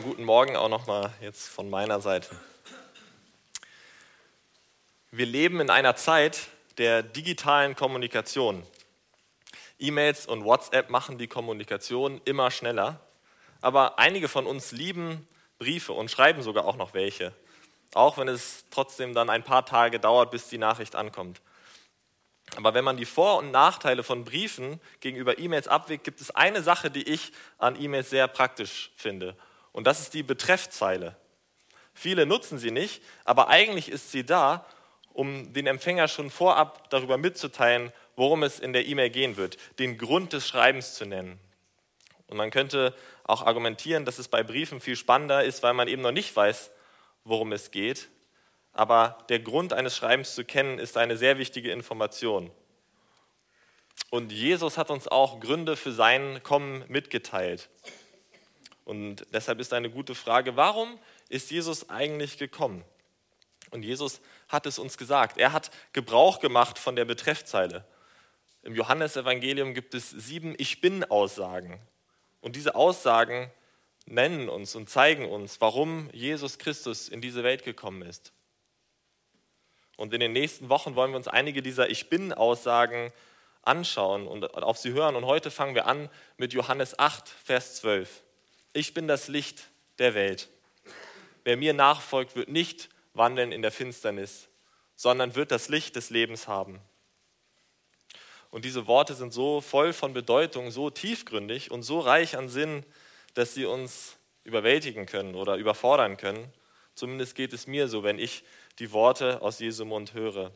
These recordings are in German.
Guten Morgen auch nochmal jetzt von meiner Seite. Wir leben in einer Zeit der digitalen Kommunikation. E-Mails und WhatsApp machen die Kommunikation immer schneller, aber einige von uns lieben Briefe und schreiben sogar auch noch welche, auch wenn es trotzdem dann ein paar Tage dauert, bis die Nachricht ankommt. Aber wenn man die Vor- und Nachteile von Briefen gegenüber E-Mails abwägt, gibt es eine Sache, die ich an E-Mails sehr praktisch finde. Und das ist die Betreffzeile. Viele nutzen sie nicht, aber eigentlich ist sie da, um den Empfänger schon vorab darüber mitzuteilen, worum es in der E-Mail gehen wird, den Grund des Schreibens zu nennen. Und man könnte auch argumentieren, dass es bei Briefen viel spannender ist, weil man eben noch nicht weiß, worum es geht. Aber der Grund eines Schreibens zu kennen, ist eine sehr wichtige Information. Und Jesus hat uns auch Gründe für sein Kommen mitgeteilt. Und deshalb ist eine gute Frage, warum ist Jesus eigentlich gekommen? Und Jesus hat es uns gesagt. Er hat Gebrauch gemacht von der Betreffzeile. Im Johannesevangelium gibt es sieben Ich bin-Aussagen. Und diese Aussagen nennen uns und zeigen uns, warum Jesus Christus in diese Welt gekommen ist. Und in den nächsten Wochen wollen wir uns einige dieser Ich bin-Aussagen anschauen und auf sie hören. Und heute fangen wir an mit Johannes 8, Vers 12 ich bin das Licht der Welt. Wer mir nachfolgt, wird nicht wandeln in der Finsternis, sondern wird das Licht des Lebens haben. Und diese Worte sind so voll von Bedeutung, so tiefgründig und so reich an Sinn, dass sie uns überwältigen können oder überfordern können. Zumindest geht es mir so, wenn ich die Worte aus Jesu Mund höre.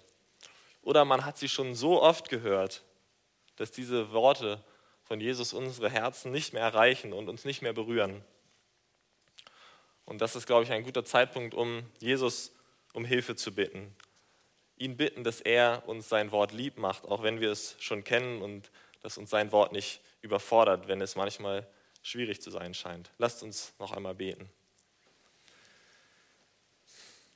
Oder man hat sie schon so oft gehört, dass diese Worte von Jesus unsere Herzen nicht mehr erreichen und uns nicht mehr berühren. Und das ist, glaube ich, ein guter Zeitpunkt, um Jesus um Hilfe zu bitten. Ihn bitten, dass er uns sein Wort lieb macht, auch wenn wir es schon kennen und dass uns sein Wort nicht überfordert, wenn es manchmal schwierig zu sein scheint. Lasst uns noch einmal beten.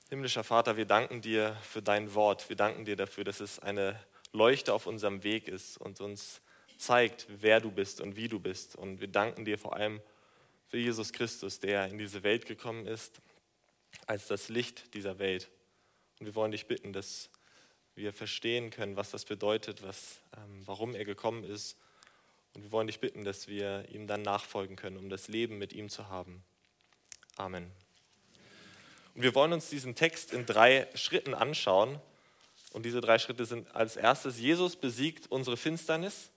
Himmlischer Vater, wir danken dir für dein Wort. Wir danken dir dafür, dass es eine Leuchte auf unserem Weg ist und uns zeigt, wer du bist und wie du bist. Und wir danken dir vor allem für Jesus Christus, der in diese Welt gekommen ist, als das Licht dieser Welt. Und wir wollen dich bitten, dass wir verstehen können, was das bedeutet, was, ähm, warum er gekommen ist. Und wir wollen dich bitten, dass wir ihm dann nachfolgen können, um das Leben mit ihm zu haben. Amen. Und wir wollen uns diesen Text in drei Schritten anschauen. Und diese drei Schritte sind als erstes, Jesus besiegt unsere Finsternis.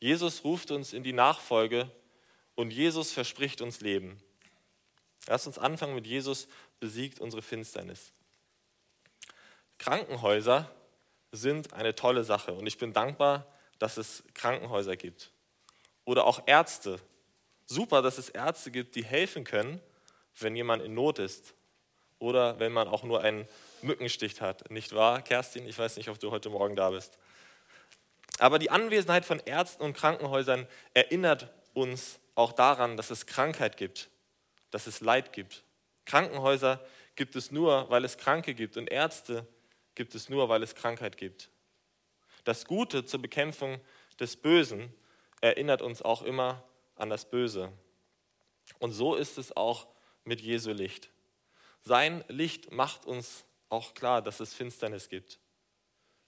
Jesus ruft uns in die Nachfolge und Jesus verspricht uns Leben. Lass uns anfangen mit Jesus besiegt unsere Finsternis. Krankenhäuser sind eine tolle Sache und ich bin dankbar, dass es Krankenhäuser gibt. Oder auch Ärzte. Super, dass es Ärzte gibt, die helfen können, wenn jemand in Not ist. Oder wenn man auch nur einen Mückenstich hat. Nicht wahr, Kerstin? Ich weiß nicht, ob du heute Morgen da bist. Aber die Anwesenheit von Ärzten und Krankenhäusern erinnert uns auch daran, dass es Krankheit gibt, dass es Leid gibt. Krankenhäuser gibt es nur, weil es Kranke gibt und Ärzte gibt es nur, weil es Krankheit gibt. Das Gute zur Bekämpfung des Bösen erinnert uns auch immer an das Böse. Und so ist es auch mit Jesu Licht. Sein Licht macht uns auch klar, dass es Finsternis gibt.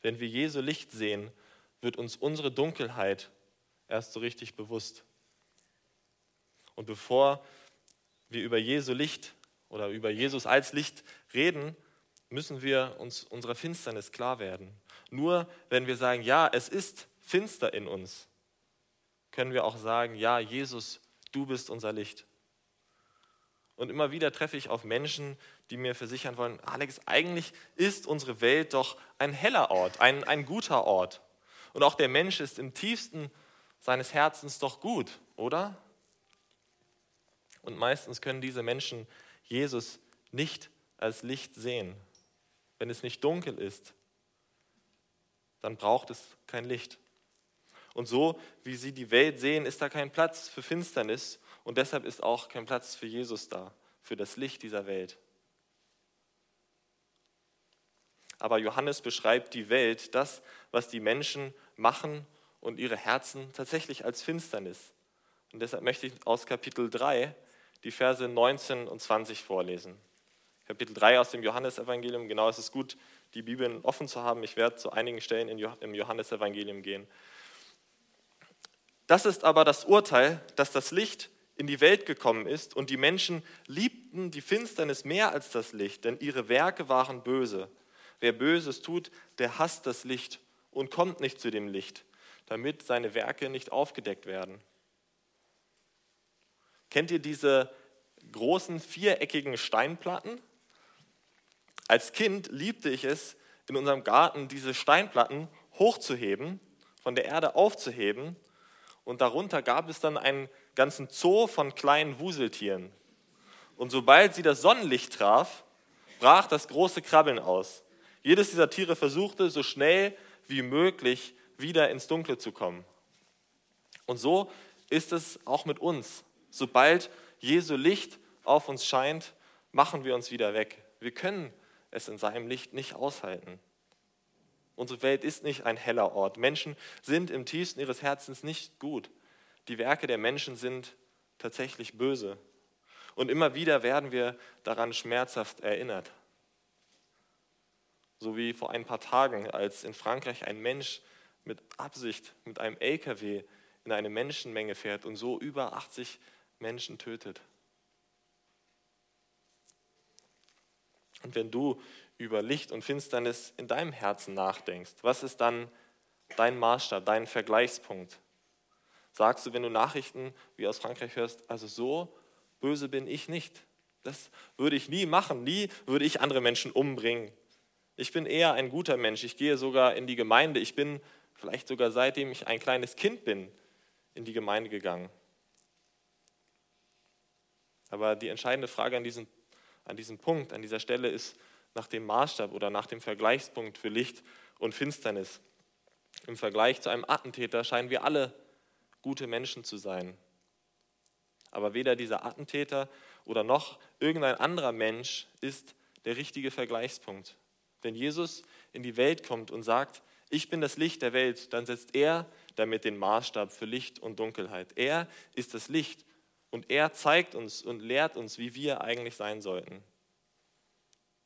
Wenn wir Jesu Licht sehen, wird uns unsere Dunkelheit erst so richtig bewusst. Und bevor wir über Jesu Licht oder über Jesus als Licht reden, müssen wir uns unserer Finsternis klar werden. Nur wenn wir sagen, ja, es ist finster in uns, können wir auch sagen, ja, Jesus, du bist unser Licht. Und immer wieder treffe ich auf Menschen, die mir versichern wollen, Alex, eigentlich ist unsere Welt doch ein heller Ort, ein, ein guter Ort. Und auch der Mensch ist im tiefsten seines Herzens doch gut, oder? Und meistens können diese Menschen Jesus nicht als Licht sehen. Wenn es nicht dunkel ist, dann braucht es kein Licht. Und so wie sie die Welt sehen, ist da kein Platz für Finsternis und deshalb ist auch kein Platz für Jesus da, für das Licht dieser Welt. Aber Johannes beschreibt die Welt, das, was die Menschen machen und ihre Herzen tatsächlich als Finsternis. Und deshalb möchte ich aus Kapitel 3 die Verse 19 und 20 vorlesen. Kapitel 3 aus dem Johannesevangelium. Genau, es ist gut, die Bibeln offen zu haben. Ich werde zu einigen Stellen im Johannesevangelium gehen. Das ist aber das Urteil, dass das Licht in die Welt gekommen ist und die Menschen liebten die Finsternis mehr als das Licht, denn ihre Werke waren böse. Wer Böses tut, der hasst das Licht und kommt nicht zu dem Licht, damit seine Werke nicht aufgedeckt werden. Kennt ihr diese großen viereckigen Steinplatten? Als Kind liebte ich es, in unserem Garten diese Steinplatten hochzuheben, von der Erde aufzuheben. Und darunter gab es dann einen ganzen Zoo von kleinen Wuseltieren. Und sobald sie das Sonnenlicht traf, brach das große Krabbeln aus. Jedes dieser Tiere versuchte, so schnell wie möglich wieder ins Dunkle zu kommen. Und so ist es auch mit uns. Sobald Jesu Licht auf uns scheint, machen wir uns wieder weg. Wir können es in seinem Licht nicht aushalten. Unsere Welt ist nicht ein heller Ort. Menschen sind im tiefsten ihres Herzens nicht gut. Die Werke der Menschen sind tatsächlich böse. Und immer wieder werden wir daran schmerzhaft erinnert. So wie vor ein paar Tagen, als in Frankreich ein Mensch mit Absicht mit einem LKW in eine Menschenmenge fährt und so über 80 Menschen tötet. Und wenn du über Licht und Finsternis in deinem Herzen nachdenkst, was ist dann dein Maßstab, dein Vergleichspunkt? Sagst du, wenn du Nachrichten wie aus Frankreich hörst, also so böse bin ich nicht. Das würde ich nie machen. Nie würde ich andere Menschen umbringen. Ich bin eher ein guter Mensch. Ich gehe sogar in die Gemeinde. Ich bin vielleicht sogar seitdem ich ein kleines Kind bin in die Gemeinde gegangen. Aber die entscheidende Frage an diesem an diesem Punkt, an dieser Stelle ist nach dem Maßstab oder nach dem Vergleichspunkt für Licht und Finsternis. Im Vergleich zu einem Attentäter scheinen wir alle gute Menschen zu sein. Aber weder dieser Attentäter oder noch irgendein anderer Mensch ist der richtige Vergleichspunkt. Wenn Jesus in die Welt kommt und sagt, ich bin das Licht der Welt, dann setzt er damit den Maßstab für Licht und Dunkelheit. Er ist das Licht und er zeigt uns und lehrt uns, wie wir eigentlich sein sollten.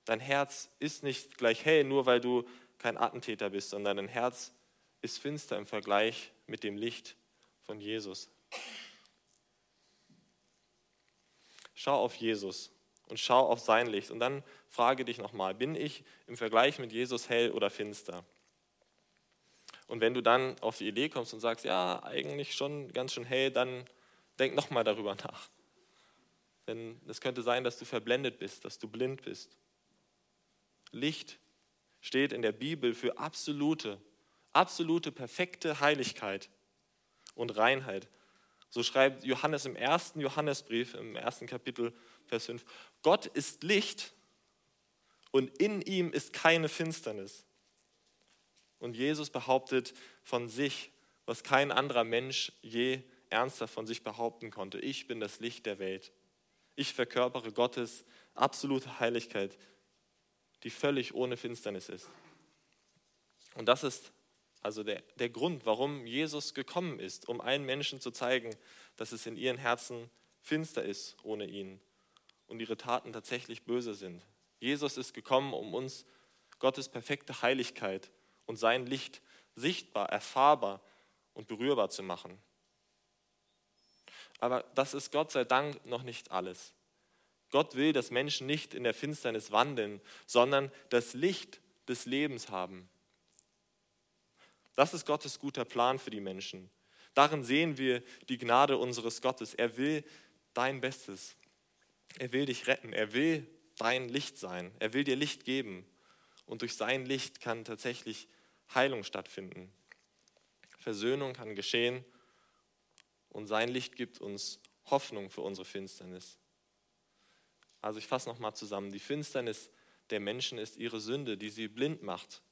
Dein Herz ist nicht gleich hell, nur weil du kein Attentäter bist, sondern dein Herz ist finster im Vergleich mit dem Licht von Jesus. Schau auf Jesus und schau auf sein Licht und dann frage dich nochmal, bin ich im Vergleich mit Jesus hell oder finster? Und wenn du dann auf die Idee kommst und sagst, ja, eigentlich schon ganz schön hell, dann Denk nochmal darüber nach. Denn es könnte sein, dass du verblendet bist, dass du blind bist. Licht steht in der Bibel für absolute, absolute, perfekte Heiligkeit und Reinheit. So schreibt Johannes im ersten Johannesbrief, im ersten Kapitel, Vers 5, Gott ist Licht und in ihm ist keine Finsternis. Und Jesus behauptet von sich, was kein anderer Mensch je ernsthaft von sich behaupten konnte, ich bin das Licht der Welt. Ich verkörpere Gottes absolute Heiligkeit, die völlig ohne Finsternis ist. Und das ist also der, der Grund, warum Jesus gekommen ist, um allen Menschen zu zeigen, dass es in ihren Herzen finster ist ohne ihn und ihre Taten tatsächlich böse sind. Jesus ist gekommen, um uns Gottes perfekte Heiligkeit und sein Licht sichtbar, erfahrbar und berührbar zu machen. Aber das ist Gott sei Dank noch nicht alles. Gott will, dass Menschen nicht in der Finsternis wandeln, sondern das Licht des Lebens haben. Das ist Gottes guter Plan für die Menschen. Darin sehen wir die Gnade unseres Gottes. Er will dein Bestes. Er will dich retten. Er will dein Licht sein. Er will dir Licht geben. Und durch sein Licht kann tatsächlich Heilung stattfinden. Versöhnung kann geschehen und sein Licht gibt uns Hoffnung für unsere Finsternis. Also ich fasse nochmal zusammen. Die Finsternis der Menschen ist ihre Sünde, die sie blind macht.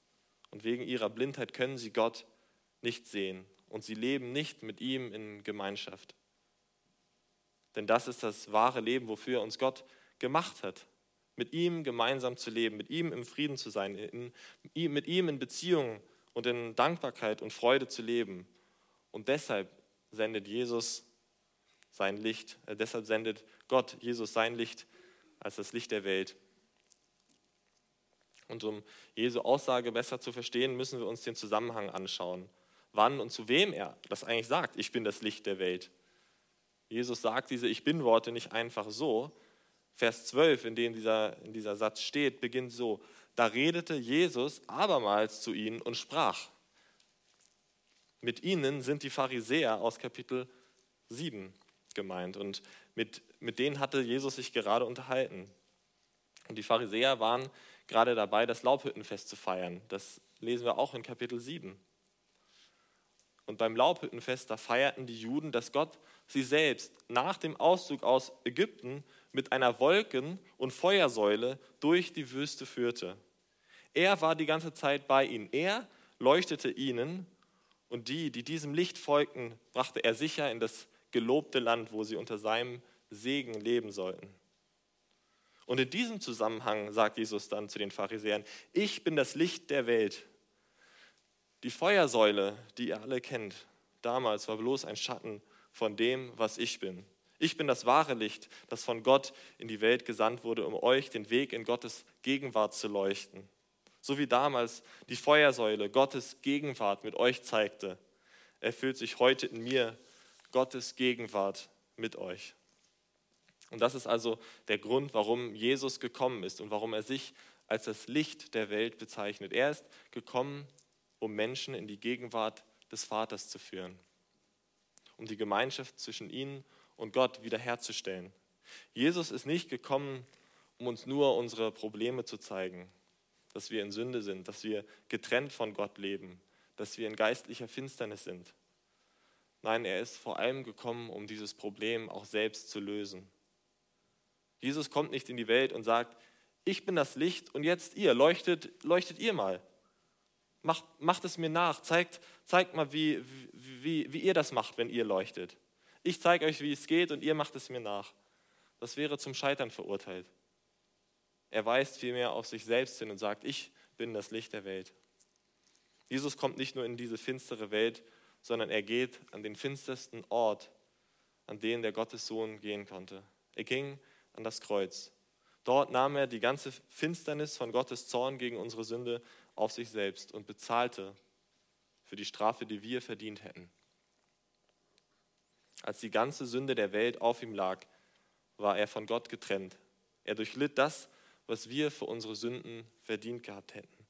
Und wegen ihrer Blindheit können sie Gott nicht sehen. Und sie leben nicht mit ihm in Gemeinschaft. Denn das ist das wahre Leben, wofür uns Gott gemacht hat. Mit ihm gemeinsam zu leben, mit ihm im Frieden zu sein, in, mit ihm in Beziehung und in Dankbarkeit und Freude zu leben. Und deshalb sendet Jesus sein Licht, äh, deshalb sendet Gott Jesus, sein Licht als das Licht der Welt. Und um Jesu Aussage besser zu verstehen, müssen wir uns den Zusammenhang anschauen. Wann und zu wem er das eigentlich sagt, ich bin das Licht der Welt. Jesus sagt diese Ich bin Worte nicht einfach so. Vers 12, in dem dieser, in dieser Satz steht, beginnt so. Da redete Jesus abermals zu ihnen und sprach. Mit ihnen sind die Pharisäer aus Kapitel 7 gemeint und mit, mit denen hatte Jesus sich gerade unterhalten. Und die Pharisäer waren gerade dabei, das Laubhüttenfest zu feiern. Das lesen wir auch in Kapitel 7. Und beim Laubhüttenfest, da feierten die Juden, dass Gott sie selbst nach dem Auszug aus Ägypten mit einer Wolken- und Feuersäule durch die Wüste führte. Er war die ganze Zeit bei ihnen. Er leuchtete ihnen und die, die diesem Licht folgten, brachte er sicher in das gelobte Land, wo sie unter seinem Segen leben sollten. Und in diesem Zusammenhang sagt Jesus dann zu den Pharisäern, ich bin das Licht der Welt. Die Feuersäule, die ihr alle kennt, damals war bloß ein Schatten von dem, was ich bin. Ich bin das wahre Licht, das von Gott in die Welt gesandt wurde, um euch den Weg in Gottes Gegenwart zu leuchten. So wie damals die Feuersäule Gottes Gegenwart mit euch zeigte, erfüllt sich heute in mir Gottes Gegenwart mit euch. Und das ist also der Grund, warum Jesus gekommen ist und warum er sich als das Licht der Welt bezeichnet. Er ist gekommen, um Menschen in die Gegenwart des Vaters zu führen, um die Gemeinschaft zwischen ihnen und Gott wiederherzustellen. Jesus ist nicht gekommen, um uns nur unsere Probleme zu zeigen, dass wir in Sünde sind, dass wir getrennt von Gott leben, dass wir in geistlicher Finsternis sind. Nein, er ist vor allem gekommen, um dieses Problem auch selbst zu lösen. Jesus kommt nicht in die Welt und sagt, ich bin das Licht und jetzt ihr, leuchtet, leuchtet ihr mal. Macht, macht es mir nach, zeigt, zeigt mal, wie, wie, wie ihr das macht, wenn ihr leuchtet. Ich zeige euch, wie es geht und ihr macht es mir nach. Das wäre zum Scheitern verurteilt. Er weist vielmehr auf sich selbst hin und sagt, ich bin das Licht der Welt. Jesus kommt nicht nur in diese finstere Welt, sondern er geht an den finstersten Ort, an den der Gottessohn gehen konnte. Er ging an das Kreuz. Dort nahm er die ganze Finsternis von Gottes Zorn gegen unsere Sünde auf sich selbst und bezahlte für die Strafe, die wir verdient hätten. Als die ganze Sünde der Welt auf ihm lag, war er von Gott getrennt. Er durchlitt das, was wir für unsere Sünden verdient gehabt hätten.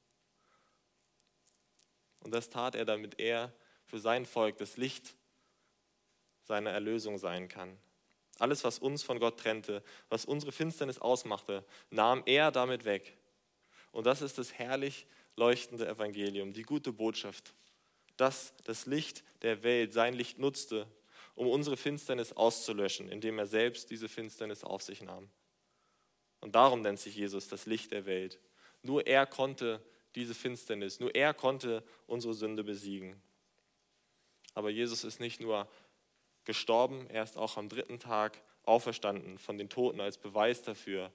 Und das tat er, damit er für sein Volk das Licht seiner Erlösung sein kann. Alles, was uns von Gott trennte, was unsere Finsternis ausmachte, nahm er damit weg. Und das ist das herrlich leuchtende Evangelium, die gute Botschaft, dass das Licht der Welt sein Licht nutzte, um unsere Finsternis auszulöschen, indem er selbst diese Finsternis auf sich nahm. Und darum nennt sich Jesus das Licht der Welt. Nur er konnte diese Finsternis, nur er konnte unsere Sünde besiegen. Aber Jesus ist nicht nur gestorben, er ist auch am dritten Tag auferstanden von den Toten als Beweis dafür,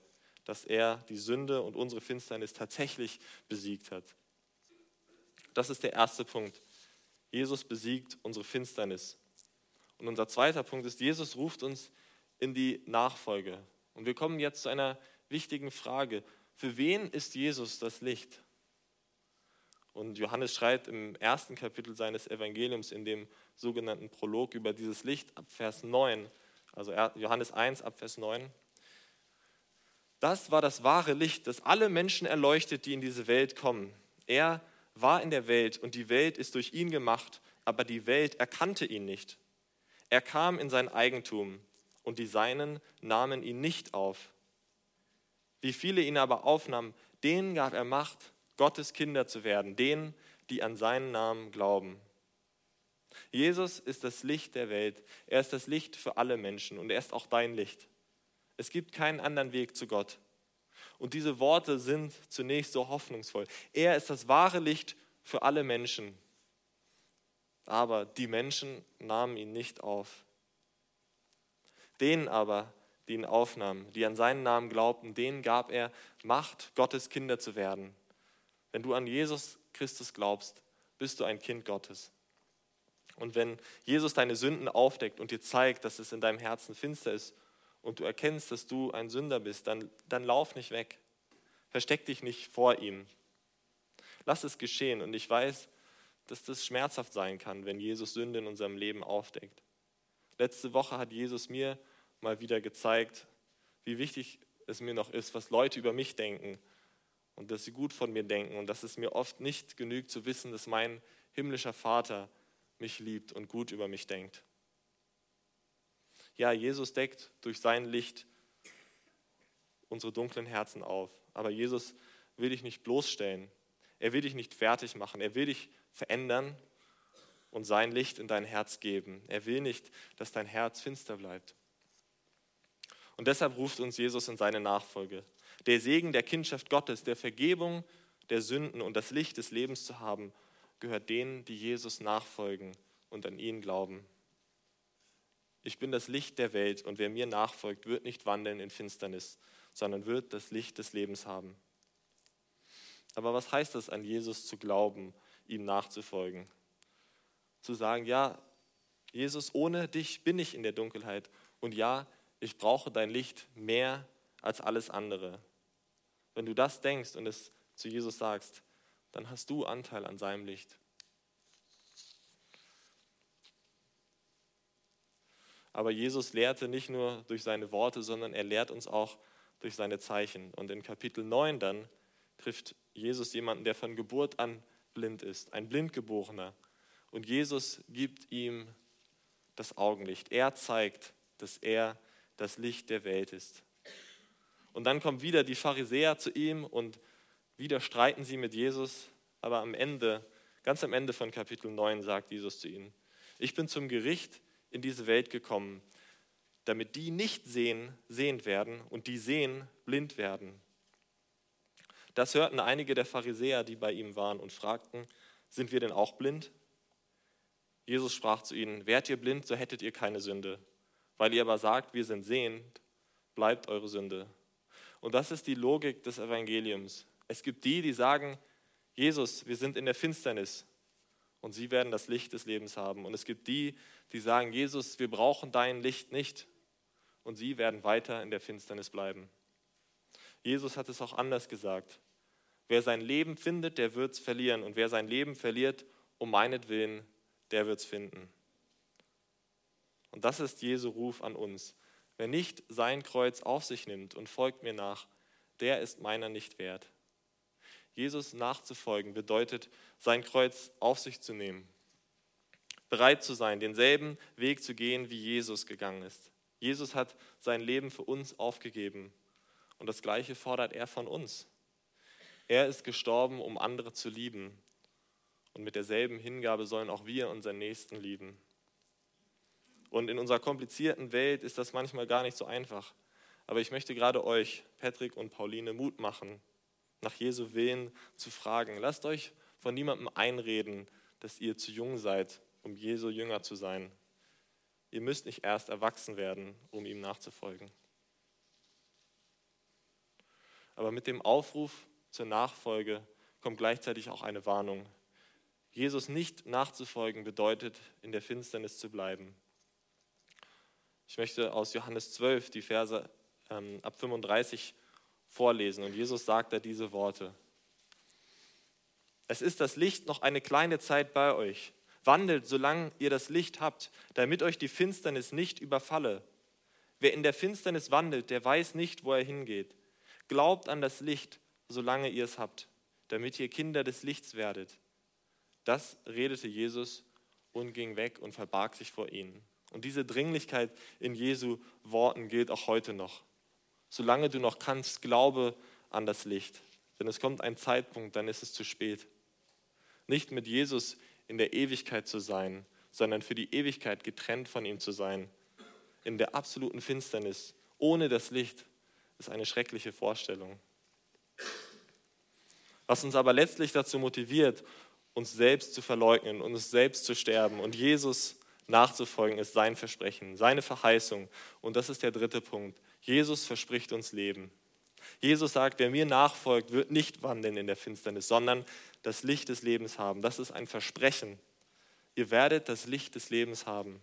dass er die Sünde und unsere Finsternis tatsächlich besiegt hat. Das ist der erste Punkt. Jesus besiegt unsere Finsternis. Und unser zweiter Punkt ist, Jesus ruft uns in die Nachfolge. Und wir kommen jetzt zu einer wichtigen Frage. Für wen ist Jesus das Licht? Und Johannes schreibt im ersten Kapitel seines Evangeliums in dem sogenannten Prolog über dieses Licht ab Vers 9, also Johannes 1 ab Vers 9. Das war das wahre Licht, das alle Menschen erleuchtet, die in diese Welt kommen. Er war in der Welt und die Welt ist durch ihn gemacht, aber die Welt erkannte ihn nicht. Er kam in sein Eigentum und die Seinen nahmen ihn nicht auf. Wie viele ihn aber aufnahmen, denen gab er Macht, Gottes Kinder zu werden, denen, die an seinen Namen glauben. Jesus ist das Licht der Welt. Er ist das Licht für alle Menschen und er ist auch dein Licht. Es gibt keinen anderen Weg zu Gott. Und diese Worte sind zunächst so hoffnungsvoll. Er ist das wahre Licht für alle Menschen. Aber die Menschen nahmen ihn nicht auf. Denen aber, die ihn aufnahmen, die an seinen Namen glaubten, denen gab er Macht, Gottes Kinder zu werden. Wenn du an Jesus Christus glaubst, bist du ein Kind Gottes. Und wenn Jesus deine Sünden aufdeckt und dir zeigt, dass es in deinem Herzen finster ist und du erkennst, dass du ein Sünder bist, dann, dann lauf nicht weg. Versteck dich nicht vor ihm. Lass es geschehen. Und ich weiß, dass das schmerzhaft sein kann, wenn Jesus Sünde in unserem Leben aufdeckt. Letzte Woche hat Jesus mir mal wieder gezeigt, wie wichtig es mir noch ist, was Leute über mich denken und dass sie gut von mir denken und dass es mir oft nicht genügt zu wissen, dass mein himmlischer Vater mich liebt und gut über mich denkt. Ja, Jesus deckt durch sein Licht unsere dunklen Herzen auf. Aber Jesus will dich nicht bloßstellen. Er will dich nicht fertig machen. Er will dich verändern und sein Licht in dein Herz geben. Er will nicht, dass dein Herz finster bleibt. Und deshalb ruft uns Jesus in seine Nachfolge. Der Segen der Kindschaft Gottes, der Vergebung der Sünden und das Licht des Lebens zu haben, gehört denen, die Jesus nachfolgen und an ihn glauben. Ich bin das Licht der Welt und wer mir nachfolgt, wird nicht wandeln in Finsternis, sondern wird das Licht des Lebens haben. Aber was heißt es, an Jesus zu glauben, ihm nachzufolgen? Zu sagen, ja, Jesus, ohne dich bin ich in der Dunkelheit und ja, ich brauche dein Licht mehr als alles andere. Wenn du das denkst und es zu Jesus sagst, dann hast du Anteil an seinem Licht. Aber Jesus lehrte nicht nur durch seine Worte, sondern er lehrt uns auch durch seine Zeichen. Und in Kapitel 9 dann trifft Jesus jemanden, der von Geburt an blind ist, ein Blindgeborener. Und Jesus gibt ihm das Augenlicht. Er zeigt, dass er das Licht der Welt ist. Und dann kommen wieder die Pharisäer zu ihm und wieder streiten sie mit Jesus. Aber am Ende, ganz am Ende von Kapitel 9 sagt Jesus zu ihnen, ich bin zum Gericht in diese Welt gekommen, damit die nicht sehen, sehend werden und die sehen, blind werden. Das hörten einige der Pharisäer, die bei ihm waren, und fragten, sind wir denn auch blind? Jesus sprach zu ihnen, wärt ihr blind, so hättet ihr keine Sünde. Weil ihr aber sagt, wir sind sehend, bleibt eure Sünde. Und das ist die Logik des Evangeliums. Es gibt die, die sagen, Jesus, wir sind in der Finsternis und sie werden das Licht des Lebens haben. Und es gibt die, die sagen, Jesus, wir brauchen dein Licht nicht und sie werden weiter in der Finsternis bleiben. Jesus hat es auch anders gesagt. Wer sein Leben findet, der wird es verlieren. Und wer sein Leben verliert, um meinetwillen, der wird es finden. Und das ist Jesu Ruf an uns. Wer nicht sein Kreuz auf sich nimmt und folgt mir nach, der ist meiner nicht wert. Jesus nachzufolgen bedeutet, sein Kreuz auf sich zu nehmen. Bereit zu sein, denselben Weg zu gehen, wie Jesus gegangen ist. Jesus hat sein Leben für uns aufgegeben. Und das Gleiche fordert er von uns. Er ist gestorben, um andere zu lieben. Und mit derselben Hingabe sollen auch wir unseren Nächsten lieben. Und in unserer komplizierten Welt ist das manchmal gar nicht so einfach. Aber ich möchte gerade euch, Patrick und Pauline, Mut machen, nach Jesu Willen zu fragen. Lasst euch von niemandem einreden, dass ihr zu jung seid, um Jesu Jünger zu sein. Ihr müsst nicht erst erwachsen werden, um ihm nachzufolgen. Aber mit dem Aufruf zur Nachfolge kommt gleichzeitig auch eine Warnung. Jesus nicht nachzufolgen bedeutet, in der Finsternis zu bleiben. Ich möchte aus Johannes 12 die Verse ähm, ab 35 vorlesen. Und Jesus sagt da diese Worte. Es ist das Licht noch eine kleine Zeit bei euch. Wandelt, solange ihr das Licht habt, damit euch die Finsternis nicht überfalle. Wer in der Finsternis wandelt, der weiß nicht, wo er hingeht. Glaubt an das Licht, solange ihr es habt, damit ihr Kinder des Lichts werdet. Das redete Jesus und ging weg und verbarg sich vor ihnen. Und diese Dringlichkeit in Jesu Worten gilt auch heute noch. Solange du noch kannst, glaube an das Licht. Denn es kommt ein Zeitpunkt, dann ist es zu spät. Nicht mit Jesus in der Ewigkeit zu sein, sondern für die Ewigkeit getrennt von ihm zu sein. In der absoluten Finsternis, ohne das Licht, ist eine schreckliche Vorstellung. Was uns aber letztlich dazu motiviert, uns selbst zu verleugnen, uns selbst zu sterben und Jesus nachzufolgen, ist sein Versprechen, seine Verheißung. Und das ist der dritte Punkt. Jesus verspricht uns Leben. Jesus sagt, wer mir nachfolgt, wird nicht wandeln in der Finsternis, sondern das Licht des Lebens haben. Das ist ein Versprechen. Ihr werdet das Licht des Lebens haben.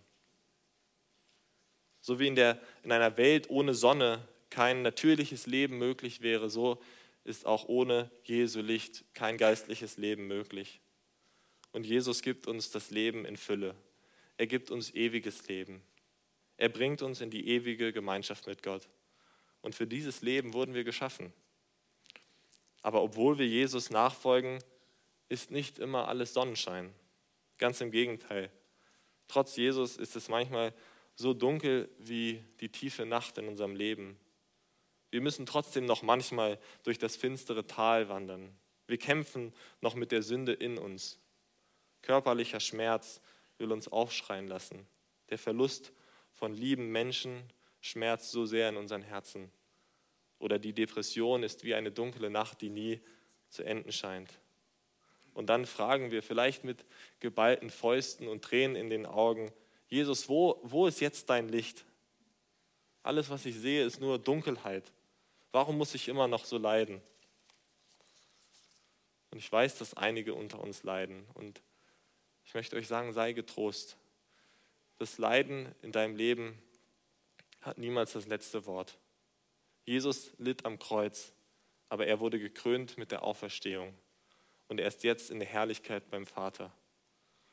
So wie in, der, in einer Welt ohne Sonne kein natürliches Leben möglich wäre, so ist auch ohne Jesu Licht kein geistliches Leben möglich. Und Jesus gibt uns das Leben in Fülle. Er gibt uns ewiges Leben. Er bringt uns in die ewige Gemeinschaft mit Gott. Und für dieses Leben wurden wir geschaffen. Aber obwohl wir Jesus nachfolgen, ist nicht immer alles Sonnenschein. Ganz im Gegenteil. Trotz Jesus ist es manchmal so dunkel wie die tiefe Nacht in unserem Leben. Wir müssen trotzdem noch manchmal durch das finstere Tal wandern. Wir kämpfen noch mit der Sünde in uns. Körperlicher Schmerz will uns aufschreien lassen. Der Verlust von lieben Menschen schmerzt so sehr in unseren Herzen. Oder die Depression ist wie eine dunkle Nacht, die nie zu enden scheint. Und dann fragen wir vielleicht mit geballten Fäusten und Tränen in den Augen, Jesus, wo, wo ist jetzt dein Licht? Alles, was ich sehe, ist nur Dunkelheit. Warum muss ich immer noch so leiden? Und ich weiß, dass einige unter uns leiden. Und ich möchte euch sagen, sei getrost. Das Leiden in deinem Leben hat niemals das letzte Wort. Jesus litt am Kreuz, aber er wurde gekrönt mit der Auferstehung. Und er ist jetzt in der Herrlichkeit beim Vater.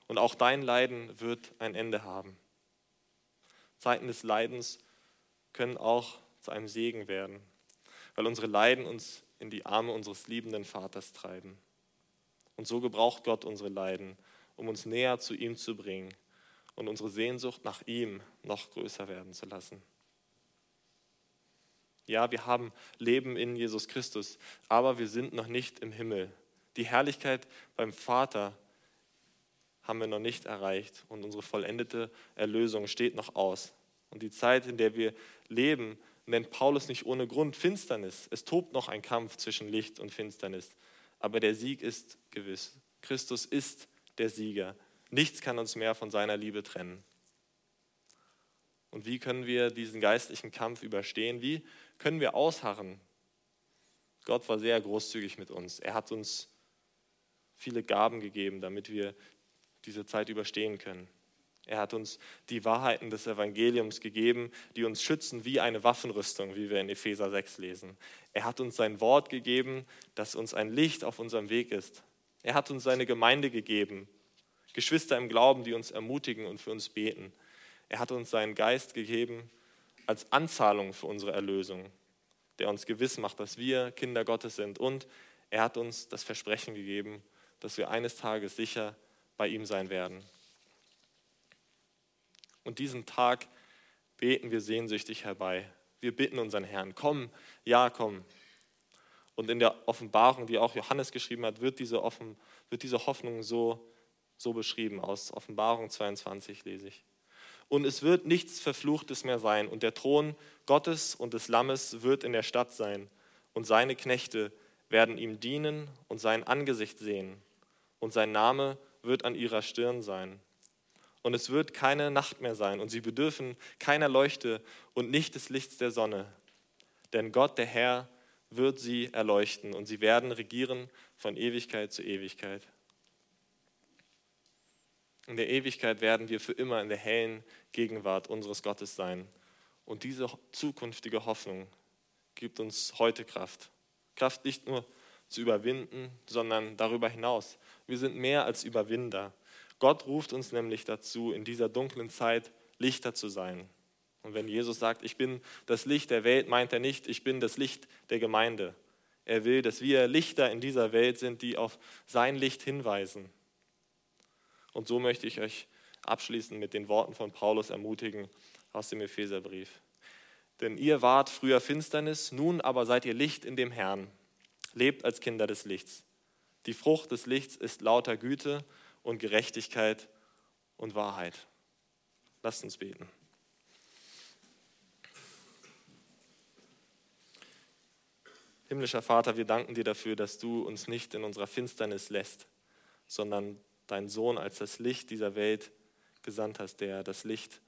Und auch dein Leiden wird ein Ende haben. Zeiten des Leidens können auch zu einem Segen werden, weil unsere Leiden uns in die Arme unseres liebenden Vaters treiben. Und so gebraucht Gott unsere Leiden, um uns näher zu ihm zu bringen und unsere Sehnsucht nach ihm noch größer werden zu lassen. Ja, wir haben Leben in Jesus Christus, aber wir sind noch nicht im Himmel. Die Herrlichkeit beim Vater haben wir noch nicht erreicht und unsere vollendete Erlösung steht noch aus. Und die Zeit, in der wir leben, nennt Paulus nicht ohne Grund Finsternis. Es tobt noch ein Kampf zwischen Licht und Finsternis, aber der Sieg ist gewiss. Christus ist der Sieger. Nichts kann uns mehr von seiner Liebe trennen. Und wie können wir diesen geistlichen Kampf überstehen? Wie können wir ausharren? Gott war sehr großzügig mit uns. Er hat uns viele Gaben gegeben, damit wir diese Zeit überstehen können. Er hat uns die Wahrheiten des Evangeliums gegeben, die uns schützen wie eine Waffenrüstung, wie wir in Epheser 6 lesen. Er hat uns sein Wort gegeben, das uns ein Licht auf unserem Weg ist. Er hat uns seine Gemeinde gegeben, Geschwister im Glauben, die uns ermutigen und für uns beten. Er hat uns seinen Geist gegeben als Anzahlung für unsere Erlösung, der uns gewiss macht, dass wir Kinder Gottes sind. Und er hat uns das Versprechen gegeben, dass wir eines Tages sicher bei ihm sein werden. Und diesen Tag beten wir sehnsüchtig herbei. Wir bitten unseren Herrn, komm, ja, komm. Und in der Offenbarung, die auch Johannes geschrieben hat, wird diese, Offen, wird diese Hoffnung so, so beschrieben. Aus Offenbarung 22 lese ich. Und es wird nichts Verfluchtes mehr sein. Und der Thron Gottes und des Lammes wird in der Stadt sein. Und seine Knechte werden ihm dienen und sein Angesicht sehen und sein Name wird an ihrer Stirn sein. Und es wird keine Nacht mehr sein und sie bedürfen keiner Leuchte und nicht des Lichts der Sonne. Denn Gott, der Herr, wird sie erleuchten und sie werden regieren von Ewigkeit zu Ewigkeit. In der Ewigkeit werden wir für immer in der hellen Gegenwart unseres Gottes sein. Und diese zukünftige Hoffnung gibt uns heute Kraft. Kraft nicht nur zu überwinden, sondern darüber hinaus. Wir sind mehr als Überwinder. Gott ruft uns nämlich dazu, in dieser dunklen Zeit Lichter zu sein. Und wenn Jesus sagt, ich bin das Licht der Welt, meint er nicht, ich bin das Licht der Gemeinde. Er will, dass wir Lichter in dieser Welt sind, die auf sein Licht hinweisen. Und so möchte ich euch abschließend mit den Worten von Paulus ermutigen aus dem Epheserbrief. Denn ihr wart früher Finsternis, nun aber seid ihr Licht in dem Herrn. Lebt als Kinder des Lichts. Die Frucht des Lichts ist lauter Güte und Gerechtigkeit und Wahrheit. Lasst uns beten. Himmlischer Vater, wir danken dir dafür, dass du uns nicht in unserer Finsternis lässt, sondern deinen Sohn als das Licht dieser Welt gesandt hast, der das Licht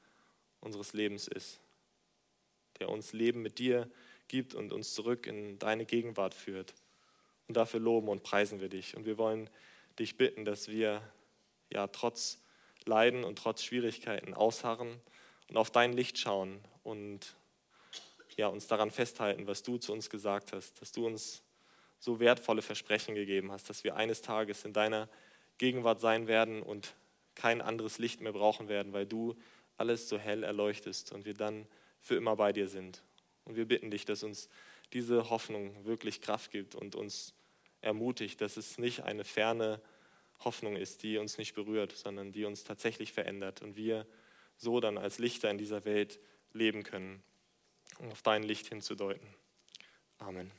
unseres Lebens ist, der uns Leben mit dir gibt und uns zurück in deine Gegenwart führt. Und dafür loben und preisen wir dich. Und wir wollen dich bitten, dass wir ja trotz Leiden und trotz Schwierigkeiten ausharren und auf dein Licht schauen und ja, uns daran festhalten, was du zu uns gesagt hast, dass du uns so wertvolle Versprechen gegeben hast, dass wir eines Tages in deiner Gegenwart sein werden und kein anderes Licht mehr brauchen werden, weil du alles so hell erleuchtest und wir dann für immer bei dir sind. Und wir bitten dich, dass uns diese Hoffnung wirklich Kraft gibt und uns ermutigt, dass es nicht eine ferne Hoffnung ist, die uns nicht berührt, sondern die uns tatsächlich verändert und wir so dann als Lichter in dieser Welt leben können, um auf dein Licht hinzudeuten. Amen.